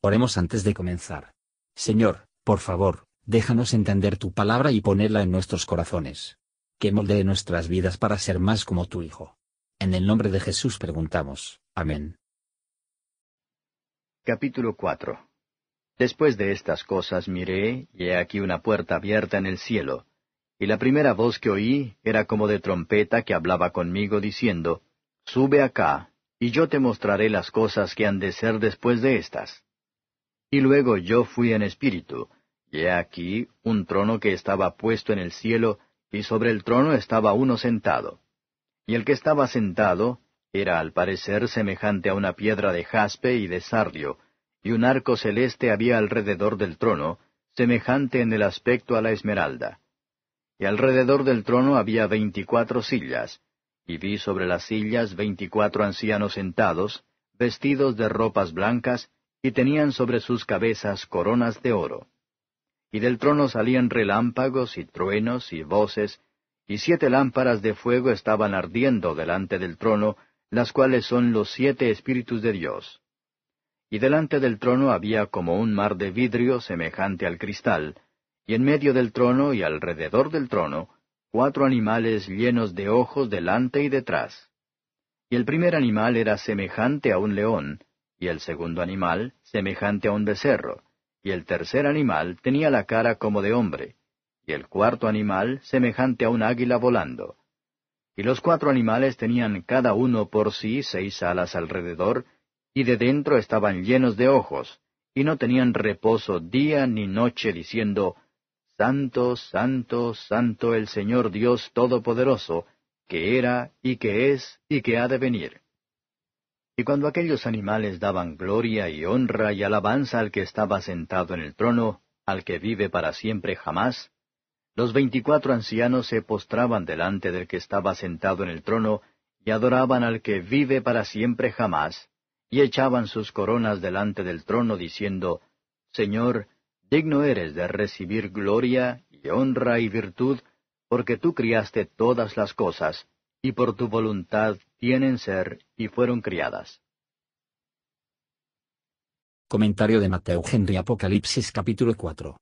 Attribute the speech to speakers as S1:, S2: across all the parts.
S1: Oremos antes de comenzar. Señor, por favor, déjanos entender tu palabra y ponerla en nuestros corazones. Que moldee nuestras vidas para ser más como tu Hijo. En el nombre de Jesús preguntamos. Amén.
S2: Capítulo 4 Después de estas cosas miré, y he aquí una puerta abierta en el cielo. Y la primera voz que oí era como de trompeta que hablaba conmigo diciendo, Sube acá, y yo te mostraré las cosas que han de ser después de estas. Y luego yo fui en espíritu, y he aquí un trono que estaba puesto en el cielo, y sobre el trono estaba uno sentado. Y el que estaba sentado era al parecer semejante a una piedra de jaspe y de sardio, y un arco celeste había alrededor del trono, semejante en el aspecto a la esmeralda. Y alrededor del trono había veinticuatro sillas, y vi sobre las sillas veinticuatro ancianos sentados, vestidos de ropas blancas, y tenían sobre sus cabezas coronas de oro. Y del trono salían relámpagos y truenos y voces, y siete lámparas de fuego estaban ardiendo delante del trono, las cuales son los siete espíritus de Dios. Y delante del trono había como un mar de vidrio semejante al cristal, y en medio del trono y alrededor del trono, cuatro animales llenos de ojos delante y detrás. Y el primer animal era semejante a un león, y el segundo animal semejante a un becerro, y el tercer animal tenía la cara como de hombre, y el cuarto animal semejante a un águila volando. Y los cuatro animales tenían cada uno por sí seis alas alrededor, y de dentro estaban llenos de ojos, y no tenían reposo día ni noche diciendo, Santo, Santo, Santo el Señor Dios Todopoderoso, que era y que es y que ha de venir. Y cuando aquellos animales daban gloria y honra y alabanza al que estaba sentado en el trono, al que vive para siempre jamás, los veinticuatro ancianos se postraban delante del que estaba sentado en el trono, y adoraban al que vive para siempre jamás, y echaban sus coronas delante del trono, diciendo, Señor, digno eres de recibir gloria y honra y virtud, porque tú criaste todas las cosas, y por tu voluntad tienen ser y fueron criadas.
S1: Comentario de Mateo Henry Apocalipsis capítulo 4.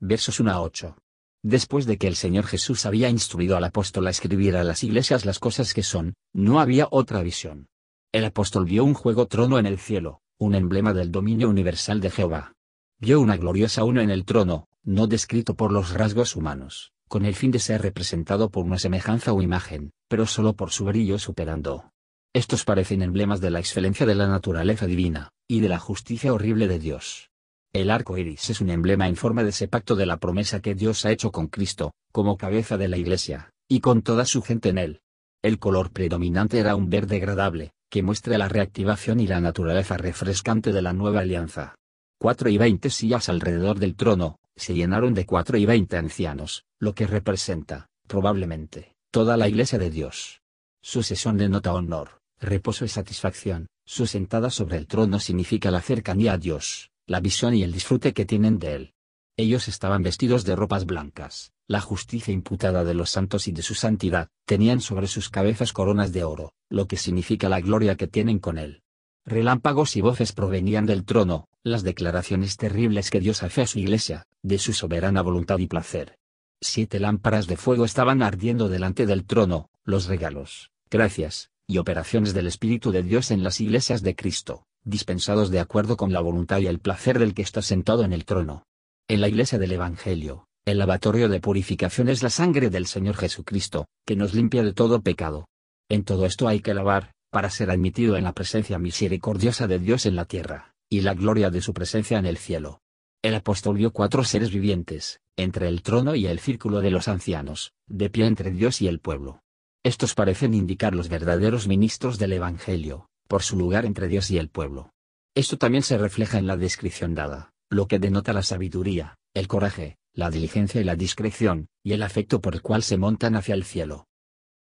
S1: Versos 1 a 8. Después de que el Señor Jesús había instruido al apóstol a escribir a las iglesias las cosas que son, no había otra visión. El apóstol vio un juego trono en el cielo, un emblema del dominio universal de Jehová. Vio una gloriosa uno en el trono, no descrito por los rasgos humanos, con el fin de ser representado por una semejanza o imagen, pero solo por su brillo superando. Estos parecen emblemas de la excelencia de la naturaleza divina, y de la justicia horrible de Dios. El arco iris es un emblema en forma de ese pacto de la promesa que Dios ha hecho con Cristo, como cabeza de la Iglesia, y con toda su gente en él. El color predominante era un verde agradable, que muestra la reactivación y la naturaleza refrescante de la nueva alianza. Cuatro y veinte sillas alrededor del trono, se llenaron de cuatro y veinte ancianos, lo que representa, probablemente, toda la iglesia de Dios. Su sesión denota honor, reposo y satisfacción, su sentada sobre el trono significa la cercanía a Dios, la visión y el disfrute que tienen de él. Ellos estaban vestidos de ropas blancas, la justicia imputada de los santos y de su santidad, tenían sobre sus cabezas coronas de oro, lo que significa la gloria que tienen con él. Relámpagos y voces provenían del trono, las declaraciones terribles que Dios hace a su iglesia, de su soberana voluntad y placer. Siete lámparas de fuego estaban ardiendo delante del trono, los regalos, gracias, y operaciones del Espíritu de Dios en las iglesias de Cristo, dispensados de acuerdo con la voluntad y el placer del que está sentado en el trono. En la iglesia del Evangelio, el lavatorio de purificación es la sangre del Señor Jesucristo, que nos limpia de todo pecado. En todo esto hay que lavar, para ser admitido en la presencia misericordiosa de Dios en la tierra, y la gloria de su presencia en el cielo. El apóstol vio cuatro seres vivientes, entre el trono y el círculo de los ancianos, de pie entre Dios y el pueblo. Estos parecen indicar los verdaderos ministros del Evangelio, por su lugar entre Dios y el pueblo. Esto también se refleja en la descripción dada, lo que denota la sabiduría, el coraje, la diligencia y la discreción, y el afecto por el cual se montan hacia el cielo.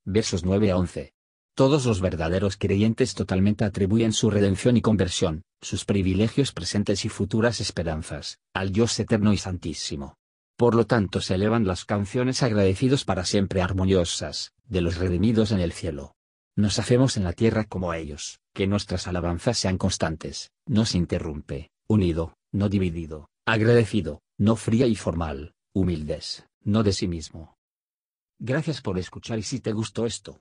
S1: Versos 9 a 11. Todos los verdaderos creyentes totalmente atribuyen su redención y conversión, sus privilegios presentes y futuras esperanzas, al Dios eterno y santísimo. Por lo tanto se elevan las canciones agradecidos para siempre armoniosas, de los redimidos en el cielo. Nos hacemos en la tierra como ellos, que nuestras alabanzas sean constantes, no se interrumpe, unido, no dividido, agradecido, no fría y formal, humildes, no de sí mismo. Gracias por escuchar y si te gustó esto,